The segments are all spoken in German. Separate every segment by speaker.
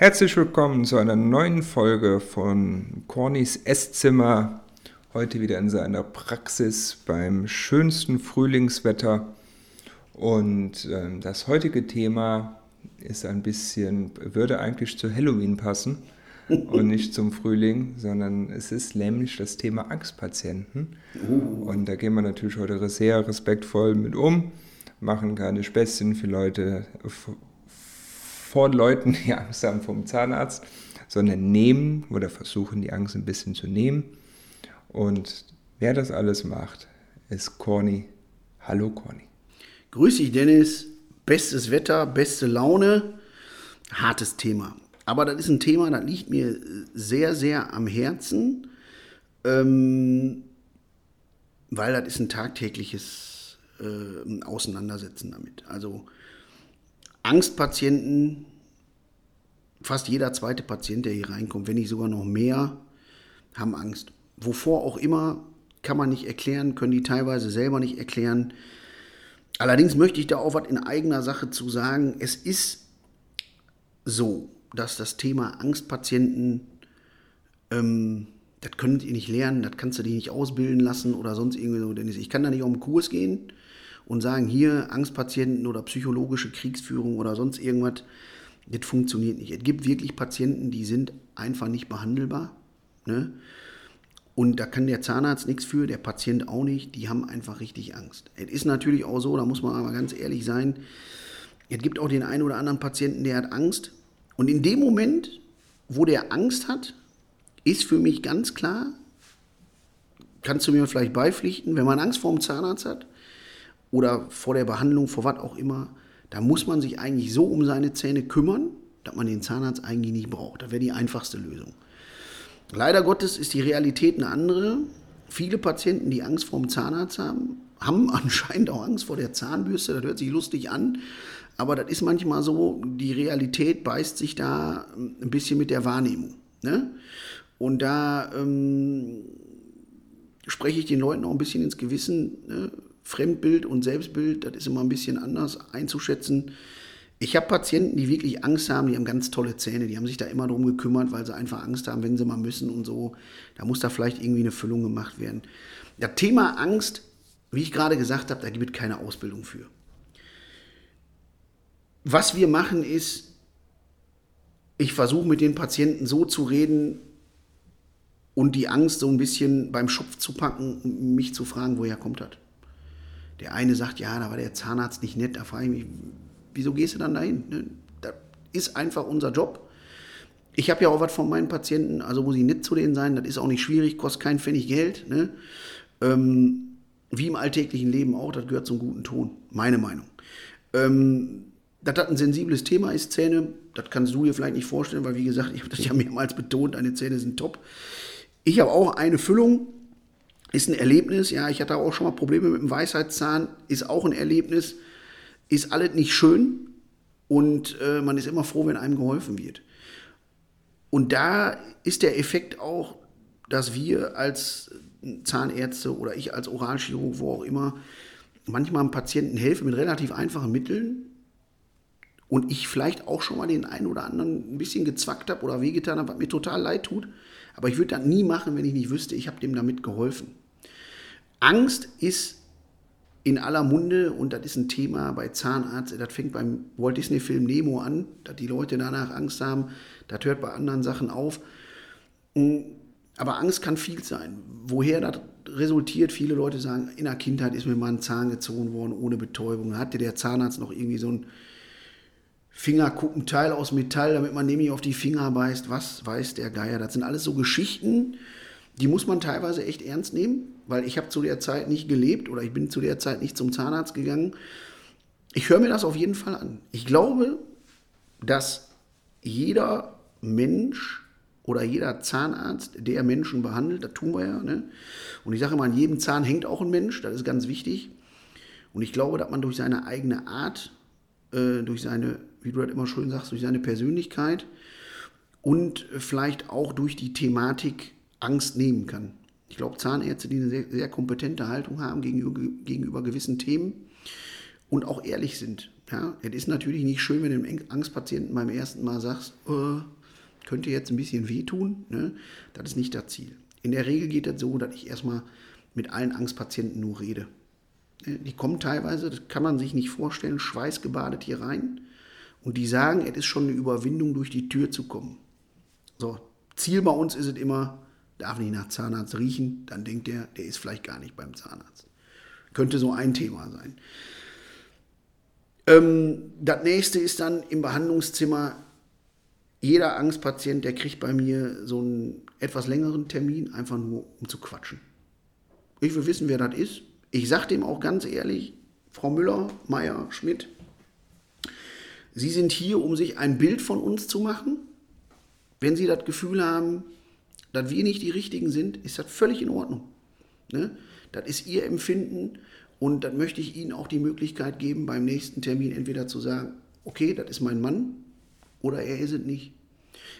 Speaker 1: Herzlich willkommen zu einer neuen Folge von Cornys Esszimmer. Heute wieder in seiner Praxis beim schönsten Frühlingswetter. Und äh, das heutige Thema ist ein bisschen, würde eigentlich zu Halloween passen und nicht zum Frühling, sondern es ist nämlich das Thema Angstpatienten. Uh. Und da gehen wir natürlich heute sehr respektvoll mit um, machen keine Späßchen für Leute, vor Leuten, die Angst haben vom Zahnarzt, sondern nehmen oder versuchen, die Angst ein bisschen zu nehmen. Und wer das alles macht, ist Corny. Hallo Corny.
Speaker 2: Grüß dich, Dennis. Bestes Wetter, beste Laune, hartes Thema. Aber das ist ein Thema, das liegt mir sehr, sehr am Herzen, ähm, weil das ist ein tagtägliches äh, Auseinandersetzen damit. Also Angstpatienten, fast jeder zweite Patient, der hier reinkommt, wenn nicht sogar noch mehr, haben Angst. Wovor auch immer, kann man nicht erklären, können die teilweise selber nicht erklären. Allerdings möchte ich da auch was in eigener Sache zu sagen. Es ist so, dass das Thema Angstpatienten, ähm, das könnt ihr nicht lernen, das kannst du dich nicht ausbilden lassen oder sonst irgendwie so. Dennis, ich kann da nicht auf den Kurs gehen und sagen, hier Angstpatienten oder psychologische Kriegsführung oder sonst irgendwas, das funktioniert nicht. Es gibt wirklich Patienten, die sind einfach nicht behandelbar. Ne? Und da kann der Zahnarzt nichts für, der Patient auch nicht. Die haben einfach richtig Angst. Es ist natürlich auch so, da muss man aber ganz ehrlich sein, es gibt auch den einen oder anderen Patienten, der hat Angst. Und in dem Moment, wo der Angst hat, ist für mich ganz klar, kannst du mir vielleicht beipflichten, wenn man Angst vor dem Zahnarzt hat, oder vor der Behandlung, vor was auch immer, da muss man sich eigentlich so um seine Zähne kümmern, dass man den Zahnarzt eigentlich nicht braucht. Das wäre die einfachste Lösung. Leider Gottes ist die Realität eine andere. Viele Patienten, die Angst vor dem Zahnarzt haben, haben anscheinend auch Angst vor der Zahnbürste. Das hört sich lustig an, aber das ist manchmal so, die Realität beißt sich da ein bisschen mit der Wahrnehmung. Ne? Und da ähm, spreche ich den Leuten auch ein bisschen ins Gewissen. Ne? Fremdbild und Selbstbild, das ist immer ein bisschen anders einzuschätzen. Ich habe Patienten, die wirklich Angst haben, die haben ganz tolle Zähne, die haben sich da immer drum gekümmert, weil sie einfach Angst haben, wenn sie mal müssen und so. Da muss da vielleicht irgendwie eine Füllung gemacht werden. Das Thema Angst, wie ich gerade gesagt habe, da gibt es keine Ausbildung für. Was wir machen ist, ich versuche mit den Patienten so zu reden und die Angst so ein bisschen beim Schopf zu packen und mich zu fragen, woher kommt das? Der eine sagt, ja, da war der Zahnarzt nicht nett. Da frage ich mich, wieso gehst du dann dahin? Ne? Das ist einfach unser Job. Ich habe ja auch was von meinen Patienten, also muss ich nett zu denen sein. Das ist auch nicht schwierig, kostet kein Pfennig Geld. Ne? Ähm, wie im alltäglichen Leben auch, das gehört zum guten Ton, meine Meinung. Ähm, dass das ein sensibles Thema ist, Zähne, das kannst du dir vielleicht nicht vorstellen, weil wie gesagt, ich habe das ja mehrmals betont, deine Zähne sind top. Ich habe auch eine Füllung, ist ein Erlebnis. Ja, ich hatte auch schon mal Probleme mit dem Weisheitszahn, ist auch ein Erlebnis. Ist alles nicht schön und äh, man ist immer froh, wenn einem geholfen wird. Und da ist der Effekt auch, dass wir als Zahnärzte oder ich als Oralchirurg, wo auch immer, manchmal einem Patienten helfen mit relativ einfachen Mitteln und ich vielleicht auch schon mal den einen oder anderen ein bisschen gezwackt habe oder wehgetan habe, was mir total leid tut. Aber ich würde das nie machen, wenn ich nicht wüsste, ich habe dem damit geholfen. Angst ist in aller Munde und das ist ein Thema bei Zahnarzt. Das fängt beim Walt Disney-Film Nemo an, dass die Leute danach Angst haben. Das hört bei anderen Sachen auf. Mm, aber Angst kann viel sein. Woher das resultiert, viele Leute sagen, in der Kindheit ist mir mal ein Zahn gezogen worden ohne Betäubung. Hatte der Zahnarzt noch irgendwie so ein Fingerkuppenteil aus Metall, damit man nämlich auf die Finger beißt. Was weiß der Geier? Das sind alles so Geschichten, die muss man teilweise echt ernst nehmen, weil ich habe zu der Zeit nicht gelebt oder ich bin zu der Zeit nicht zum Zahnarzt gegangen. Ich höre mir das auf jeden Fall an. Ich glaube, dass jeder Mensch oder jeder Zahnarzt, der Menschen behandelt, das tun wir ja, ne? und ich sage immer, an jedem Zahn hängt auch ein Mensch, das ist ganz wichtig. Und ich glaube, dass man durch seine eigene Art, äh, durch seine wie du das immer schön sagst, durch seine Persönlichkeit und vielleicht auch durch die Thematik Angst nehmen kann. Ich glaube, Zahnärzte, die eine sehr, sehr kompetente Haltung haben gegenüber, gegenüber gewissen Themen und auch ehrlich sind. Ja, es ist natürlich nicht schön, wenn du dem Angstpatienten beim ersten Mal sagst, äh, könnte jetzt ein bisschen wehtun. Ne? Das ist nicht das Ziel. In der Regel geht das so, dass ich erstmal mit allen Angstpatienten nur rede. Die kommen teilweise, das kann man sich nicht vorstellen, schweißgebadet hier rein und die sagen, es ist schon eine Überwindung, durch die Tür zu kommen. So, Ziel bei uns ist es immer, darf nicht nach Zahnarzt riechen, dann denkt der, der ist vielleicht gar nicht beim Zahnarzt. Könnte so ein Thema sein. Ähm, das nächste ist dann im Behandlungszimmer, jeder Angstpatient, der kriegt bei mir so einen etwas längeren Termin, einfach nur um zu quatschen. Ich will wissen, wer das ist. Ich sage dem auch ganz ehrlich, Frau Müller, Meier, Schmidt, Sie sind hier, um sich ein Bild von uns zu machen. Wenn Sie das Gefühl haben, dass wir nicht die Richtigen sind, ist das völlig in Ordnung. Ne? Das ist Ihr Empfinden und dann möchte ich Ihnen auch die Möglichkeit geben, beim nächsten Termin entweder zu sagen, okay, das ist mein Mann oder er ist es nicht.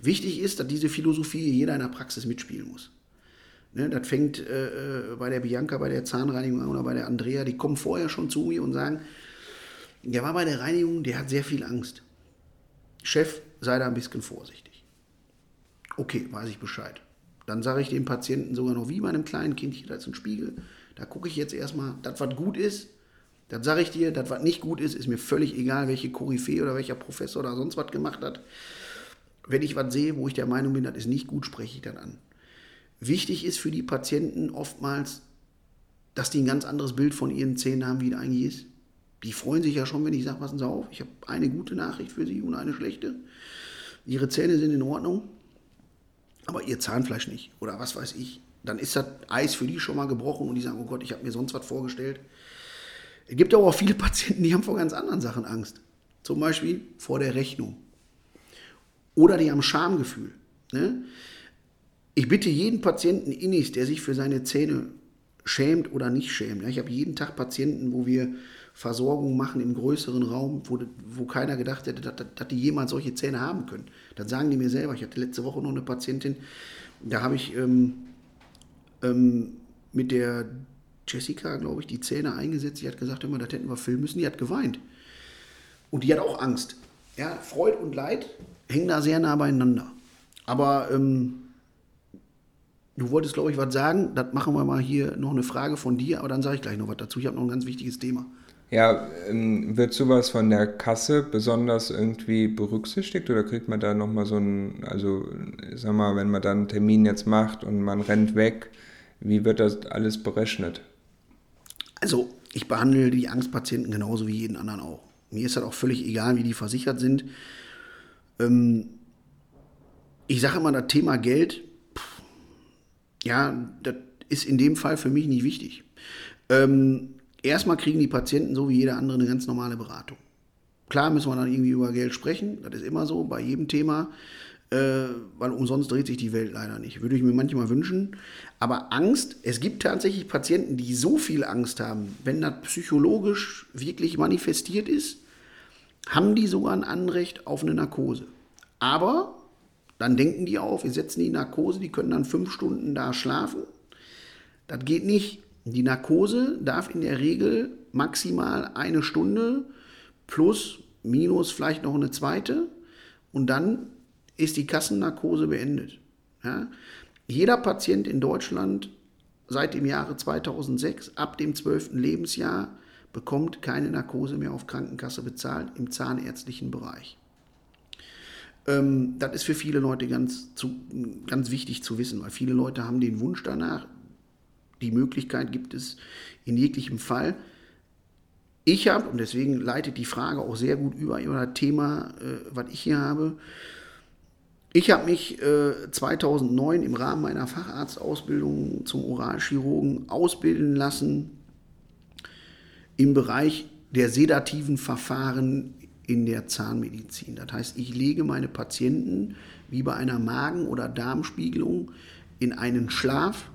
Speaker 2: Wichtig ist, dass diese Philosophie jeder in der Praxis mitspielen muss. Ne, das fängt äh, äh, bei der Bianca, bei der Zahnreinigung oder bei der Andrea, die kommen vorher schon zu mir und sagen, der war bei der Reinigung, der hat sehr viel Angst. Chef, sei da ein bisschen vorsichtig. Okay, weiß ich Bescheid. Dann sage ich dem Patienten sogar noch wie bei einem kleinen Kindchen, da ist ein Spiegel. Da gucke ich jetzt erstmal, das, was gut ist, das sage ich dir, das, was nicht gut ist, ist mir völlig egal, welche Koryphäe oder welcher Professor oder sonst was gemacht hat. Wenn ich was sehe, wo ich der Meinung bin, das ist nicht gut, spreche ich dann an. Wichtig ist für die Patienten oftmals, dass die ein ganz anderes Bild von ihren Zähnen haben, wie es eigentlich ist. Die freuen sich ja schon, wenn ich sage, passen Sie auf, ich habe eine gute Nachricht für Sie und eine schlechte. Ihre Zähne sind in Ordnung, aber Ihr Zahnfleisch nicht oder was weiß ich. Dann ist das Eis für die schon mal gebrochen und die sagen, oh Gott, ich habe mir sonst was vorgestellt. Es gibt aber auch viele Patienten, die haben vor ganz anderen Sachen Angst. Zum Beispiel vor der Rechnung. Oder die haben Schamgefühl. Ne? Ich bitte jeden Patienten innigst, der sich für seine Zähne schämt oder nicht schämt. Ich habe jeden Tag Patienten, wo wir Versorgung machen im größeren Raum, wo, wo keiner gedacht hätte, dass, dass, die jemals solche Zähne haben können. Dann sagen die mir selber. Ich hatte letzte Woche noch eine Patientin, da habe ich ähm, ähm, mit der Jessica, glaube ich, die Zähne eingesetzt. Sie hat gesagt, immer, das hätten wir filmen müssen. Die hat geweint. Und die hat auch Angst. Ja, Freud und Leid hängen da sehr nah beieinander. Aber ähm, Du wolltest, glaube ich, was sagen. Das machen wir mal hier noch eine Frage von dir, aber dann sage ich gleich noch was dazu. Ich habe noch ein ganz wichtiges Thema.
Speaker 1: Ja, ähm, wird sowas von der Kasse besonders irgendwie berücksichtigt oder kriegt man da nochmal so ein, also sag mal, wenn man dann einen Termin jetzt macht und man rennt weg, wie wird das alles berechnet?
Speaker 2: Also, ich behandle die Angstpatienten genauso wie jeden anderen auch. Mir ist das auch völlig egal, wie die versichert sind. Ähm, ich sage immer, das Thema Geld ja, das ist in dem Fall für mich nicht wichtig. Ähm, erstmal kriegen die Patienten so wie jeder andere eine ganz normale Beratung. Klar müssen wir dann irgendwie über Geld sprechen, das ist immer so bei jedem Thema, äh, weil umsonst dreht sich die Welt leider nicht. Würde ich mir manchmal wünschen. Aber Angst, es gibt tatsächlich Patienten, die so viel Angst haben, wenn das psychologisch wirklich manifestiert ist, haben die sogar ein Anrecht auf eine Narkose. Aber dann denken die auf, wir setzen die Narkose, die können dann fünf Stunden da schlafen. Das geht nicht. Die Narkose darf in der Regel maximal eine Stunde plus, minus vielleicht noch eine zweite und dann ist die Kassennarkose beendet. Ja? Jeder Patient in Deutschland seit dem Jahre 2006, ab dem 12. Lebensjahr, bekommt keine Narkose mehr auf Krankenkasse bezahlt im zahnärztlichen Bereich. Ähm, das ist für viele Leute ganz, zu, ganz wichtig zu wissen, weil viele Leute haben den Wunsch danach. Die Möglichkeit gibt es in jeglichem Fall. Ich habe, und deswegen leitet die Frage auch sehr gut über, über das Thema, äh, was ich hier habe. Ich habe mich äh, 2009 im Rahmen meiner Facharztausbildung zum Oralchirurgen ausbilden lassen im Bereich der sedativen Verfahren in der Zahnmedizin. Das heißt, ich lege meine Patienten wie bei einer Magen- oder Darmspiegelung in einen Schlaf.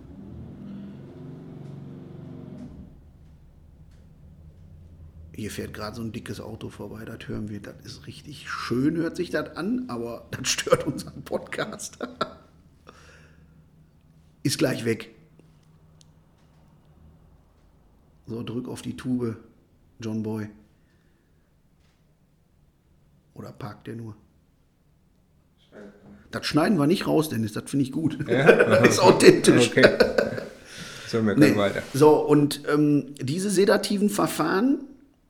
Speaker 2: Hier fährt gerade so ein dickes Auto vorbei, das hören wir, das ist richtig schön, hört sich das an, aber das stört unseren Podcast. ist gleich weg. So, drück auf die Tube, John Boy. Oder parkt der nur? Das schneiden wir nicht raus, Dennis, das finde ich gut.
Speaker 1: Ja?
Speaker 2: das ist authentisch.
Speaker 1: Okay. So, wir können
Speaker 2: Nee.
Speaker 1: weiter.
Speaker 2: So, und ähm, diese sedativen Verfahren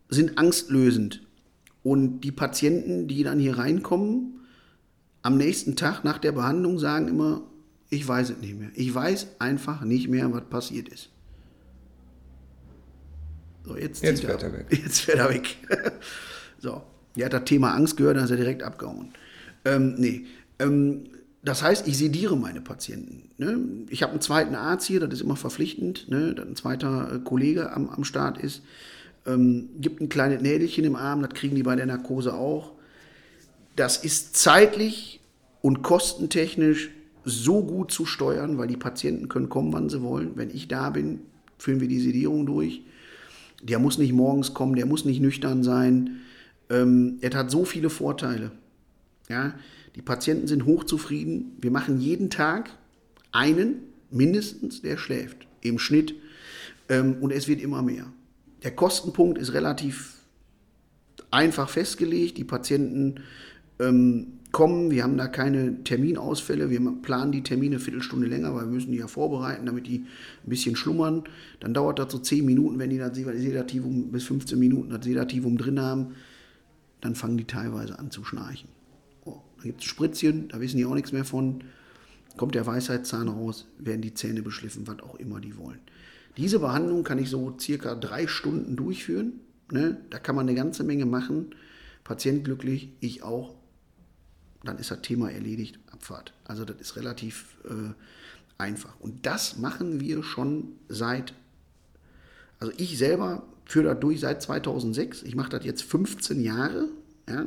Speaker 2: sind angstlösend. Und die Patienten, die dann hier reinkommen, am nächsten Tag nach der Behandlung sagen immer, ich weiß es nicht mehr. Ich weiß einfach nicht mehr, was passiert ist. So, jetzt,
Speaker 1: Jetzt fährt er weg.
Speaker 2: Jetzt fährt er weg. so, er hat das Thema Angst gehört, dann ist er direkt abgehauen. Ähm, nee, ähm, das heißt, ich sediere meine Patienten. Ne? Ich habe einen zweiten Arzt hier, das ist immer verpflichtend, ne? dass ein zweiter äh, Kollege am, am Start ist. Ähm, gibt ein kleines Nädelchen im Arm, das kriegen die bei der Narkose auch. Das ist zeitlich und kostentechnisch so gut zu steuern, weil die Patienten können kommen, wann sie wollen. Wenn ich da bin, führen wir die Sedierung durch. Der muss nicht morgens kommen, der muss nicht nüchtern sein. Ähm, es hat so viele Vorteile. Ja, die Patienten sind hochzufrieden. Wir machen jeden Tag einen mindestens, der schläft. Im Schnitt. Ähm, und es wird immer mehr. Der Kostenpunkt ist relativ einfach festgelegt. Die Patienten ähm, kommen, wir haben da keine Terminausfälle, wir planen die Termine eine Viertelstunde länger, weil wir müssen die ja vorbereiten, damit die ein bisschen schlummern. Dann dauert das so 10 Minuten, wenn die das Sedativum bis 15 Minuten das Sedativum drin haben, dann fangen die teilweise an zu schnarchen. Oh, da gibt es Spritzchen, da wissen die auch nichts mehr von. Kommt der Weisheitszahn raus, werden die Zähne beschliffen, was auch immer die wollen. Diese Behandlung kann ich so circa drei Stunden durchführen. Ne? Da kann man eine ganze Menge machen. Patient glücklich, ich auch. Dann ist das Thema erledigt, Abfahrt. Also das ist relativ äh, einfach. Und das machen wir schon seit, also ich selber führe das durch seit 2006. Ich mache das jetzt 15 Jahre. Ja?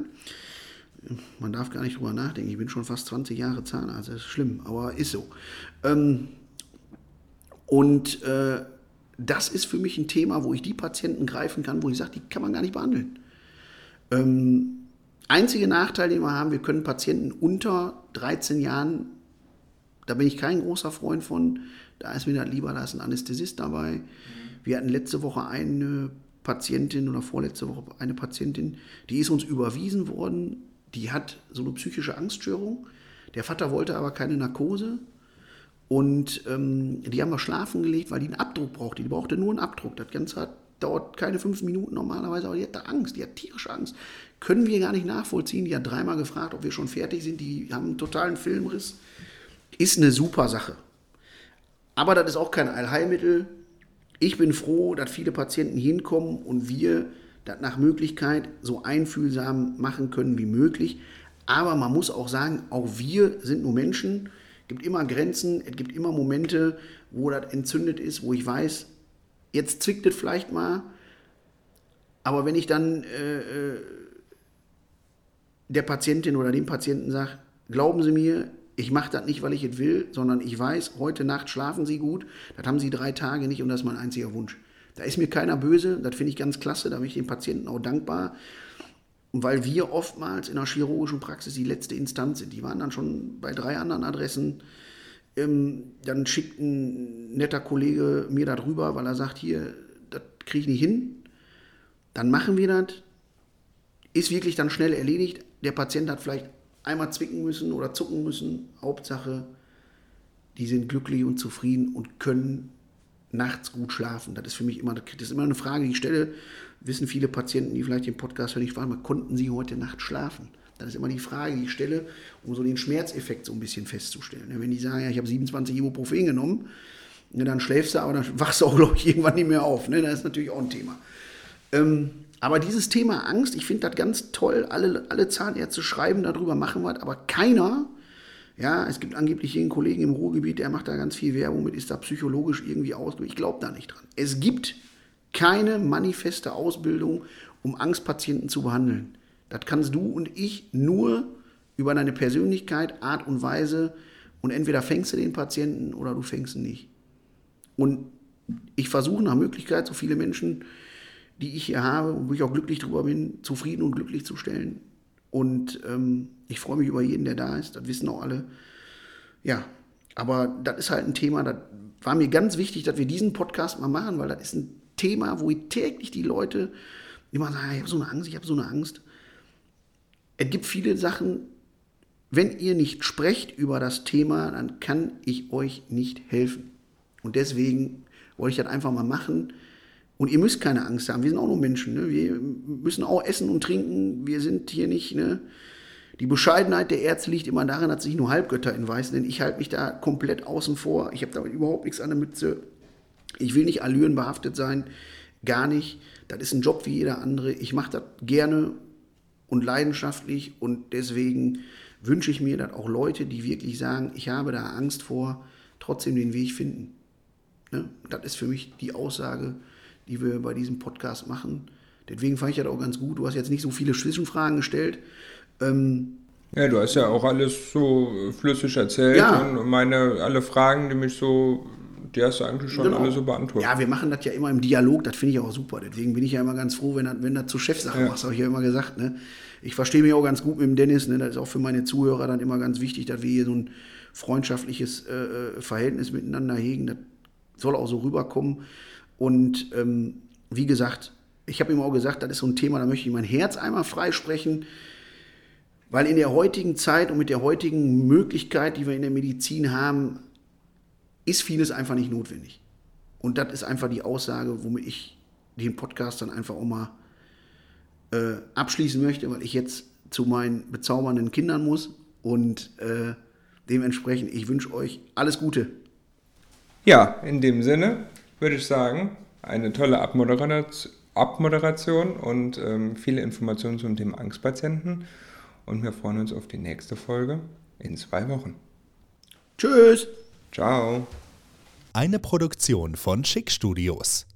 Speaker 2: Man darf gar nicht drüber nachdenken. Ich bin schon fast 20 Jahre Zahnarzt. Das ist schlimm, aber ist so. Ähm, und äh, das ist für mich ein Thema, wo ich die Patienten greifen kann, wo ich sage, die kann man gar nicht behandeln. Ähm, einzige Nachteil, den wir haben, wir können Patienten unter 13 Jahren, da bin ich kein großer Freund von, da ist mir das lieber, da ist ein Anästhesist dabei. Wir hatten letzte Woche eine Patientin oder vorletzte Woche eine Patientin, die ist uns überwiesen worden, die hat so eine psychische Angststörung. Der Vater wollte aber keine Narkose. Und ähm, die haben wir schlafen gelegt, weil die einen Abdruck brauchte. Die brauchte nur einen Abdruck. Das Ganze hat, dauert keine fünf Minuten normalerweise, aber die hatte Angst, die hat tierische Angst. Können wir gar nicht nachvollziehen. Die hat dreimal gefragt, ob wir schon fertig sind. Die haben einen totalen Filmriss. Ist eine super Sache. Aber das ist auch kein Allheilmittel. Ich bin froh, dass viele Patienten hinkommen und wir das nach Möglichkeit so einfühlsam machen können wie möglich. Aber man muss auch sagen, auch wir sind nur Menschen. Es gibt immer Grenzen, es gibt immer Momente, wo das entzündet ist, wo ich weiß, jetzt zwickt es vielleicht mal. Aber wenn ich dann äh, äh, der Patientin oder dem Patienten sage, glauben Sie mir, ich mache das nicht, weil ich es will, sondern ich weiß, heute Nacht schlafen Sie gut, das haben Sie drei Tage nicht und das ist mein einziger Wunsch. Da ist mir keiner böse, das finde ich ganz klasse, da bin ich den Patienten auch dankbar. Und weil wir oftmals in der chirurgischen Praxis die letzte Instanz sind. Die waren dann schon bei drei anderen Adressen. Ähm, dann schickt ein netter Kollege mir das rüber, weil er sagt, hier, das kriege ich nicht hin. Dann machen wir das. Ist wirklich dann schnell erledigt. Der Patient hat vielleicht einmal zwicken müssen oder zucken müssen. Hauptsache, die sind glücklich und zufrieden und können nachts gut schlafen. Das ist für mich immer, das ist immer eine Frage, die ich stelle. Wissen viele Patienten, die vielleicht den Podcast hören, ich frage mal, konnten sie heute Nacht schlafen? Das ist immer die Frage, die ich stelle, um so den Schmerzeffekt so ein bisschen festzustellen. Wenn die sagen, ja, ich habe 27 Ibuprofen genommen, ja, dann schläfst du, aber dann wachst du auch, glaube ich, irgendwann nicht mehr auf. Ne? Das ist natürlich auch ein Thema. Ähm, aber dieses Thema Angst, ich finde das ganz toll. Alle, alle Zahnärzte schreiben darüber, machen was, aber keiner, ja, es gibt angeblich einen Kollegen im Ruhrgebiet, der macht da ganz viel Werbung mit, ist da psychologisch irgendwie ausgebildet. Ich glaube da nicht dran. Es gibt keine manifeste Ausbildung, um Angstpatienten zu behandeln. Das kannst du und ich nur über deine Persönlichkeit, Art und Weise und entweder fängst du den Patienten oder du fängst ihn nicht. Und ich versuche nach Möglichkeit, so viele Menschen, die ich hier habe und wo ich auch glücklich drüber bin, zufrieden und glücklich zu stellen. Und ähm, ich freue mich über jeden, der da ist. Das wissen auch alle. Ja, aber das ist halt ein Thema, das war mir ganz wichtig, dass wir diesen Podcast mal machen, weil das ist ein Thema, wo ich täglich die Leute immer sagen, ich habe so eine Angst, ich habe so eine Angst. es gibt viele Sachen, wenn ihr nicht sprecht über das Thema, dann kann ich euch nicht helfen. Und deswegen wollte ich das einfach mal machen. Und ihr müsst keine Angst haben. Wir sind auch nur Menschen. Ne? Wir müssen auch essen und trinken. Wir sind hier nicht. Ne? Die Bescheidenheit der Ärzte liegt immer darin, dass sich nur Halbgötter in Weiß, denn ich halte mich da komplett außen vor. Ich habe damit überhaupt nichts an der Mütze. Ich will nicht allürenbehaftet sein. Gar nicht. Das ist ein Job wie jeder andere. Ich mache das gerne und leidenschaftlich und deswegen wünsche ich mir, dass auch Leute, die wirklich sagen, ich habe da Angst vor, trotzdem den Weg finden. Ne? Das ist für mich die Aussage, die wir bei diesem Podcast machen. Deswegen fand ich das auch ganz gut. Du hast jetzt nicht so viele Zwischenfragen gestellt. Ähm,
Speaker 1: ja, du hast ja auch alles so flüssig erzählt ja. und meine alle Fragen, die mich so, die hast du eigentlich schon genau. alle so beantwortet.
Speaker 2: Ja, wir machen das ja immer im Dialog, das finde ich auch super. Deswegen bin ich ja immer ganz froh, wenn du wenn das zur Chefsache ja. machst, habe ich ja immer gesagt. Ne? Ich verstehe mich auch ganz gut mit dem Dennis. Ne? Das ist auch für meine Zuhörer dann immer ganz wichtig, dass wir hier so ein freundschaftliches äh, äh Verhältnis miteinander hegen. Das soll auch so rüberkommen. Und ähm, wie gesagt, ich habe ihm auch gesagt, das ist so ein Thema, da möchte ich mein Herz einmal freisprechen. Weil in der heutigen Zeit und mit der heutigen Möglichkeit, die wir in der Medizin haben, ist vieles einfach nicht notwendig. Und das ist einfach die Aussage, womit ich den Podcast dann einfach auch mal äh, abschließen möchte, weil ich jetzt zu meinen bezaubernden Kindern muss. Und äh, dementsprechend, ich wünsche euch alles Gute.
Speaker 1: Ja, in dem Sinne würde ich sagen, eine tolle Abmoderation und ähm, viele Informationen zum Thema Angstpatienten. Und wir freuen uns auf die nächste Folge in zwei Wochen.
Speaker 2: Tschüss.
Speaker 1: Ciao.
Speaker 3: Eine Produktion von Schick Studios.